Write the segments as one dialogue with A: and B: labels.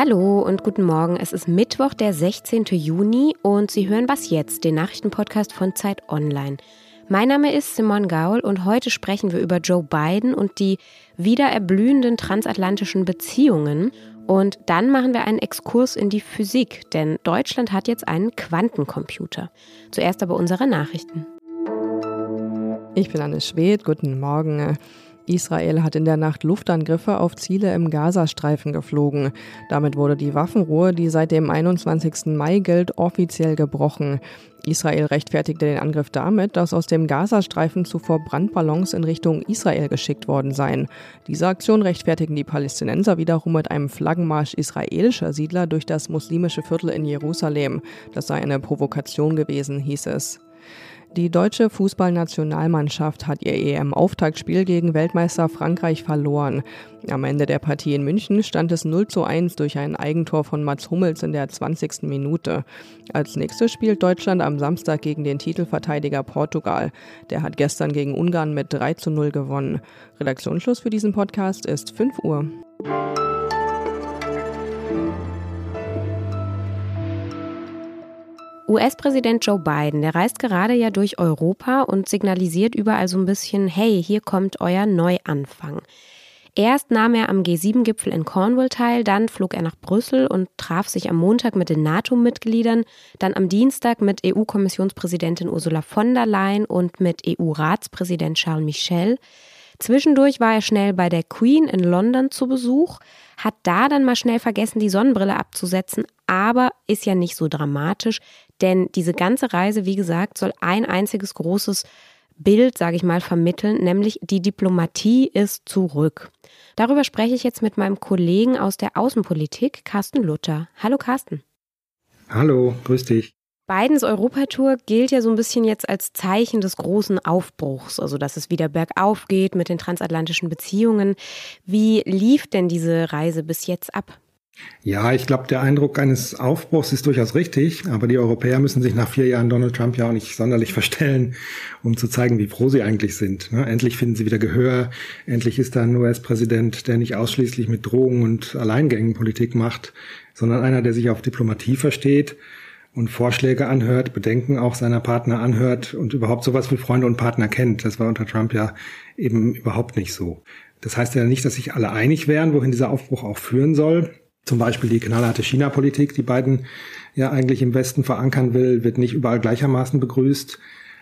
A: Hallo und guten Morgen. Es ist Mittwoch, der 16. Juni und Sie hören was jetzt, den Nachrichtenpodcast von Zeit Online. Mein Name ist Simon Gaul und heute sprechen wir über Joe Biden und die wieder erblühenden transatlantischen Beziehungen. Und dann machen wir einen Exkurs in die Physik, denn Deutschland hat jetzt einen Quantencomputer. Zuerst aber unsere Nachrichten.
B: Ich bin Anne Schwedt, guten Morgen. Israel hat in der Nacht Luftangriffe auf Ziele im Gazastreifen geflogen. Damit wurde die Waffenruhe, die seit dem 21. Mai gilt, offiziell gebrochen. Israel rechtfertigte den Angriff damit, dass aus dem Gazastreifen zuvor Brandballons in Richtung Israel geschickt worden seien. Diese Aktion rechtfertigen die Palästinenser wiederum mit einem Flaggenmarsch israelischer Siedler durch das muslimische Viertel in Jerusalem. Das sei eine Provokation gewesen, hieß es. Die deutsche Fußballnationalmannschaft hat ihr EM-Auftaktspiel gegen Weltmeister Frankreich verloren. Am Ende der Partie in München stand es 0 zu 1 durch ein Eigentor von Mats Hummels in der 20. Minute. Als nächstes spielt Deutschland am Samstag gegen den Titelverteidiger Portugal. Der hat gestern gegen Ungarn mit 3 zu 0 gewonnen. Redaktionsschluss für diesen Podcast ist 5 Uhr.
A: US-Präsident Joe Biden, der reist gerade ja durch Europa und signalisiert überall so ein bisschen, hey, hier kommt euer Neuanfang. Erst nahm er am G7-Gipfel in Cornwall teil, dann flog er nach Brüssel und traf sich am Montag mit den NATO-Mitgliedern, dann am Dienstag mit EU-Kommissionspräsidentin Ursula von der Leyen und mit EU-Ratspräsident Charles Michel. Zwischendurch war er schnell bei der Queen in London zu Besuch, hat da dann mal schnell vergessen, die Sonnenbrille abzusetzen, aber ist ja nicht so dramatisch, denn diese ganze Reise, wie gesagt, soll ein einziges großes Bild, sage ich mal, vermitteln, nämlich die Diplomatie ist zurück. Darüber spreche ich jetzt mit meinem Kollegen aus der Außenpolitik, Carsten Luther. Hallo Carsten.
C: Hallo, grüß dich.
A: Bidens Europatour gilt ja so ein bisschen jetzt als Zeichen des großen Aufbruchs, also dass es wieder bergauf geht mit den transatlantischen Beziehungen. Wie lief denn diese Reise bis jetzt ab?
C: Ja, ich glaube, der Eindruck eines Aufbruchs ist durchaus richtig, aber die Europäer müssen sich nach vier Jahren Donald Trump ja auch nicht sonderlich verstellen, um zu zeigen, wie froh sie eigentlich sind. Ne? Endlich finden sie wieder Gehör, endlich ist da ein US-Präsident, der nicht ausschließlich mit Drogen und Alleingängen Politik macht, sondern einer, der sich auf Diplomatie versteht und Vorschläge anhört, Bedenken auch seiner Partner anhört und überhaupt sowas wie Freunde und Partner kennt. Das war unter Trump ja eben überhaupt nicht so. Das heißt ja nicht, dass sich alle einig wären, wohin dieser Aufbruch auch führen soll. Zum Beispiel die knallharte China-Politik, die Biden ja eigentlich im Westen verankern will, wird nicht überall gleichermaßen begrüßt.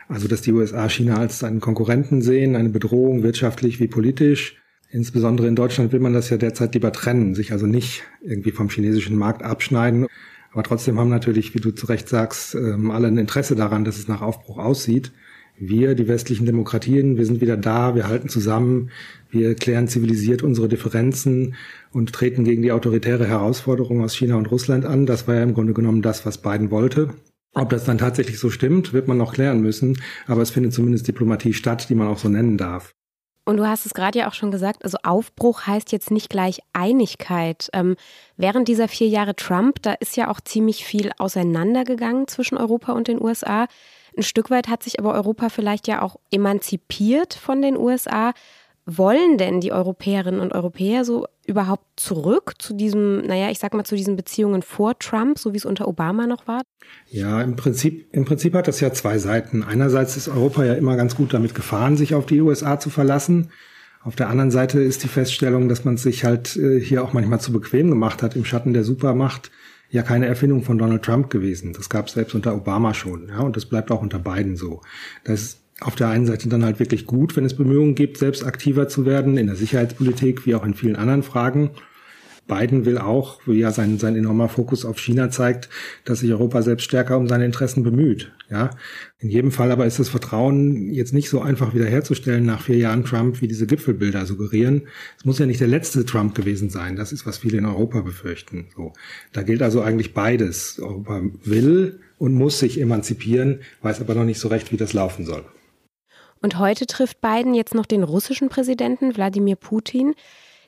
C: Also, dass die USA China als einen Konkurrenten sehen, eine Bedrohung wirtschaftlich wie politisch. Insbesondere in Deutschland will man das ja derzeit lieber trennen, sich also nicht irgendwie vom chinesischen Markt abschneiden. Aber trotzdem haben natürlich, wie du zu Recht sagst, ähm, alle ein Interesse daran, dass es nach Aufbruch aussieht. Wir, die westlichen Demokratien, wir sind wieder da, wir halten zusammen, wir klären zivilisiert unsere Differenzen und treten gegen die autoritäre Herausforderung aus China und Russland an. Das war ja im Grunde genommen das, was Biden wollte. Ob das dann tatsächlich so stimmt, wird man noch klären müssen. Aber es findet zumindest Diplomatie statt, die man auch so nennen darf.
A: Und du hast es gerade ja auch schon gesagt, also Aufbruch heißt jetzt nicht gleich Einigkeit. Ähm, während dieser vier Jahre Trump, da ist ja auch ziemlich viel auseinandergegangen zwischen Europa und den USA. Ein Stück weit hat sich aber Europa vielleicht ja auch emanzipiert von den USA. Wollen denn die Europäerinnen und Europäer so überhaupt zurück zu diesem, naja, ich sag mal, zu diesen Beziehungen vor Trump, so wie es unter Obama noch war?
C: Ja, im Prinzip, im Prinzip hat das ja zwei Seiten. Einerseits ist Europa ja immer ganz gut damit gefahren, sich auf die USA zu verlassen. Auf der anderen Seite ist die Feststellung, dass man sich halt äh, hier auch manchmal zu bequem gemacht hat im Schatten der Supermacht ja keine Erfindung von Donald Trump gewesen. Das gab es selbst unter Obama schon, ja, und das bleibt auch unter Biden so. Das auf der einen Seite dann halt wirklich gut, wenn es Bemühungen gibt, selbst aktiver zu werden in der Sicherheitspolitik wie auch in vielen anderen Fragen. Biden will auch, wie ja sein, sein enormer Fokus auf China zeigt, dass sich Europa selbst stärker um seine Interessen bemüht. Ja, in jedem Fall aber ist das Vertrauen jetzt nicht so einfach wiederherzustellen nach vier Jahren Trump, wie diese Gipfelbilder suggerieren. Es muss ja nicht der letzte Trump gewesen sein. Das ist, was viele in Europa befürchten. So, da gilt also eigentlich beides. Europa will und muss sich emanzipieren, weiß aber noch nicht so recht, wie das laufen soll.
A: Und heute trifft Biden jetzt noch den russischen Präsidenten Wladimir Putin.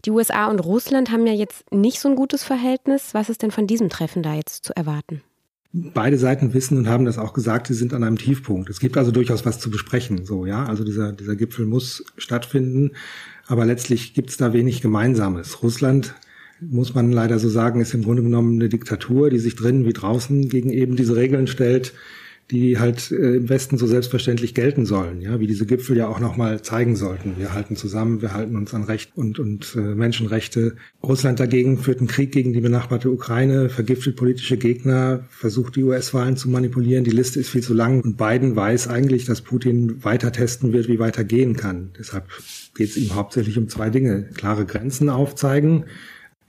A: Die USA und Russland haben ja jetzt nicht so ein gutes Verhältnis. Was ist denn von diesem Treffen da jetzt zu erwarten?
C: Beide Seiten wissen und haben das auch gesagt, sie sind an einem Tiefpunkt. Es gibt also durchaus was zu besprechen, so, ja. Also dieser, dieser Gipfel muss stattfinden. Aber letztlich gibt es da wenig Gemeinsames. Russland muss man leider so sagen, ist im Grunde genommen eine Diktatur, die sich drinnen wie draußen gegen eben diese Regeln stellt, die halt äh, im Westen so selbstverständlich gelten sollen, ja, wie diese Gipfel ja auch nochmal zeigen sollten. Wir halten zusammen, wir halten uns an Recht und, und äh, Menschenrechte. Russland dagegen führt einen Krieg gegen die benachbarte Ukraine, vergiftet politische Gegner, versucht die US-Wahlen zu manipulieren. Die Liste ist viel zu lang und Biden weiß eigentlich, dass Putin weiter testen wird, wie weiter gehen kann. Deshalb geht es ihm hauptsächlich um zwei Dinge. Klare Grenzen aufzeigen,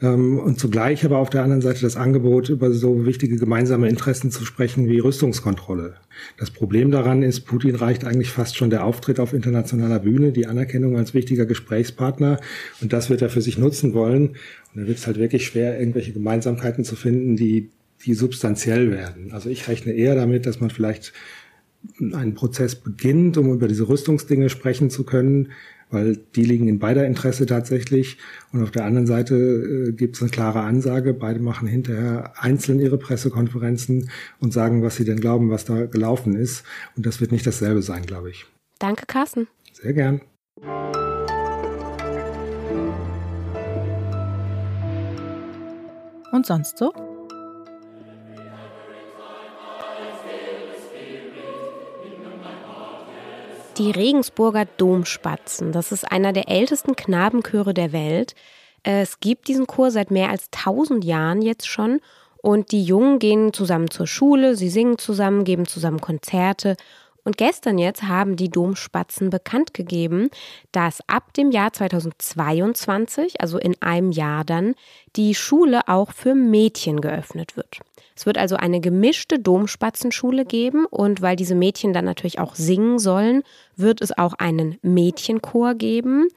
C: und zugleich aber auf der anderen Seite das Angebot, über so wichtige gemeinsame Interessen zu sprechen wie Rüstungskontrolle. Das Problem daran ist, Putin reicht eigentlich fast schon der Auftritt auf internationaler Bühne, die Anerkennung als wichtiger Gesprächspartner. Und das wird er für sich nutzen wollen. Und da wird es halt wirklich schwer, irgendwelche Gemeinsamkeiten zu finden, die, die substanziell werden. Also ich rechne eher damit, dass man vielleicht einen Prozess beginnt, um über diese Rüstungsdinge sprechen zu können, weil die liegen in beider Interesse tatsächlich. Und auf der anderen Seite äh, gibt es eine klare Ansage. Beide machen hinterher einzeln ihre Pressekonferenzen und sagen, was sie denn glauben, was da gelaufen ist. Und das wird nicht dasselbe sein, glaube ich.
A: Danke, Carsten.
C: Sehr gern.
D: Und sonst so?
A: Die Regensburger Domspatzen, das ist einer der ältesten Knabenchöre der Welt. Es gibt diesen Chor seit mehr als 1000 Jahren jetzt schon. Und die Jungen gehen zusammen zur Schule, sie singen zusammen, geben zusammen Konzerte und gestern jetzt haben die Domspatzen bekannt gegeben, dass ab dem Jahr 2022, also in einem Jahr dann, die Schule auch für Mädchen geöffnet wird. Es wird also eine gemischte Domspatzenschule geben und weil diese Mädchen dann natürlich auch singen sollen, wird es auch einen Mädchenchor geben.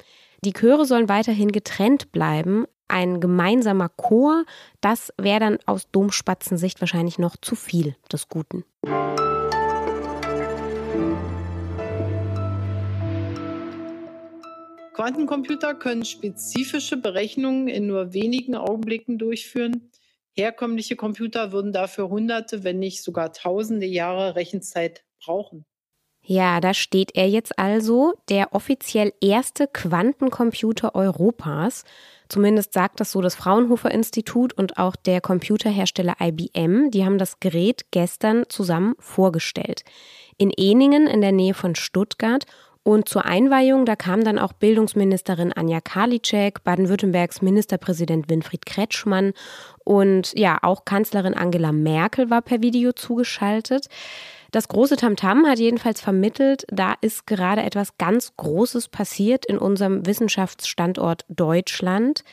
A: Die Chöre sollen weiterhin getrennt bleiben. Ein gemeinsamer Chor, das wäre dann aus Domspatzensicht wahrscheinlich noch zu viel des Guten.
E: Quantencomputer können spezifische Berechnungen in nur wenigen Augenblicken durchführen. Herkömmliche Computer würden dafür hunderte, wenn nicht sogar tausende Jahre Rechenzeit brauchen.
A: Ja, da steht er jetzt also, der offiziell erste Quantencomputer Europas. Zumindest sagt das so das Fraunhofer Institut und auch der Computerhersteller IBM. Die haben das Gerät gestern zusammen vorgestellt. In Eningen in der Nähe von Stuttgart und zur Einweihung, da kam dann auch Bildungsministerin Anja Karliczek, Baden-Württembergs Ministerpräsident Winfried Kretschmann und ja, auch Kanzlerin Angela Merkel war per Video zugeschaltet. Das große Tamtam hat jedenfalls vermittelt, da ist gerade etwas ganz Großes passiert in unserem Wissenschaftsstandort Deutschland.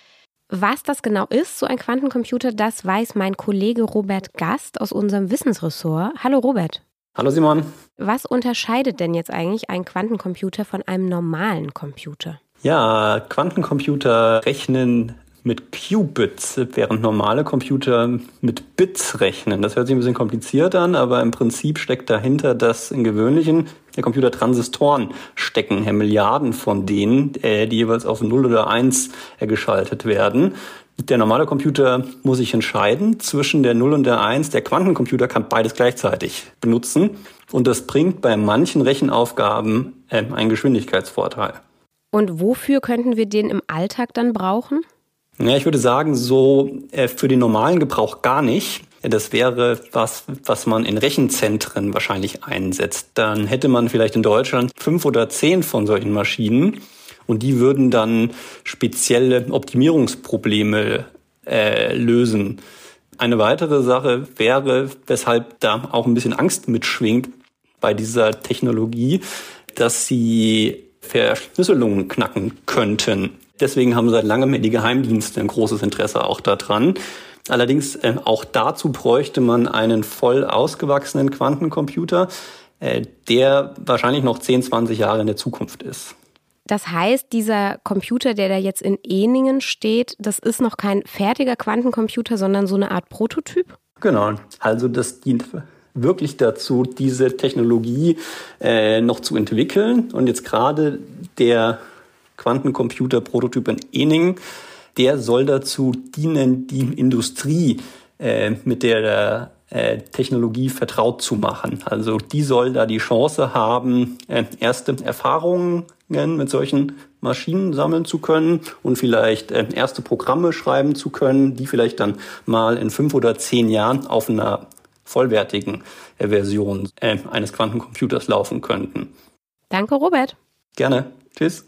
A: Was das genau ist, so ein Quantencomputer, das weiß mein Kollege Robert Gast aus unserem Wissensressort. Hallo Robert.
F: Hallo Simon.
A: Was unterscheidet denn jetzt eigentlich ein Quantencomputer von einem normalen Computer?
F: Ja, Quantencomputer rechnen mit Qubits, während normale Computer mit Bits rechnen. Das hört sich ein bisschen kompliziert an, aber im Prinzip steckt dahinter, dass in gewöhnlichen der Computer Transistoren stecken, Milliarden von denen, äh, die jeweils auf 0 oder 1 äh, geschaltet werden. Der normale Computer muss sich entscheiden zwischen der 0 und der 1. Der Quantencomputer kann beides gleichzeitig benutzen. Und das bringt bei manchen Rechenaufgaben äh, einen Geschwindigkeitsvorteil.
A: Und wofür könnten wir den im Alltag dann brauchen?
F: Ja, ich würde sagen, so äh, für den normalen Gebrauch gar nicht. Das wäre was, was man in Rechenzentren wahrscheinlich einsetzt. Dann hätte man vielleicht in Deutschland fünf oder zehn von solchen Maschinen und die würden dann spezielle Optimierungsprobleme äh, lösen. Eine weitere Sache wäre, weshalb da auch ein bisschen Angst mitschwingt bei dieser Technologie, dass sie Verschlüsselungen knacken könnten. Deswegen haben seit langem die Geheimdienste ein großes Interesse auch daran. Allerdings äh, auch dazu bräuchte man einen voll ausgewachsenen Quantencomputer, äh, der wahrscheinlich noch 10, 20 Jahre in der Zukunft ist.
A: Das heißt, dieser Computer, der da jetzt in Eningen steht, das ist noch kein fertiger Quantencomputer, sondern so eine Art Prototyp?
F: Genau. Also das dient wirklich dazu, diese Technologie äh, noch zu entwickeln. Und jetzt gerade der Quantencomputer-Prototyp in Eningen, der soll dazu dienen, die Industrie, äh, mit der äh, Technologie vertraut zu machen. Also die soll da die Chance haben, äh, erste Erfahrungen mit solchen Maschinen sammeln zu können und vielleicht äh, erste Programme schreiben zu können, die vielleicht dann mal in fünf oder zehn Jahren auf einer vollwertigen äh, Version äh, eines Quantencomputers laufen könnten.
A: Danke, Robert.
F: Gerne. Tschüss.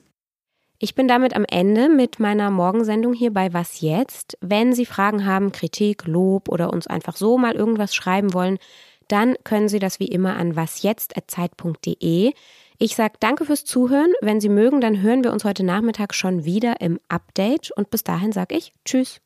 A: Ich bin damit am Ende mit meiner Morgensendung hier bei Was jetzt? Wenn Sie Fragen haben, Kritik, Lob oder uns einfach so mal irgendwas schreiben wollen, dann können Sie das wie immer an wasjetzt.zeit.de. Ich sage danke fürs Zuhören. Wenn Sie mögen, dann hören wir uns heute Nachmittag schon wieder im Update. Und bis dahin sage ich Tschüss.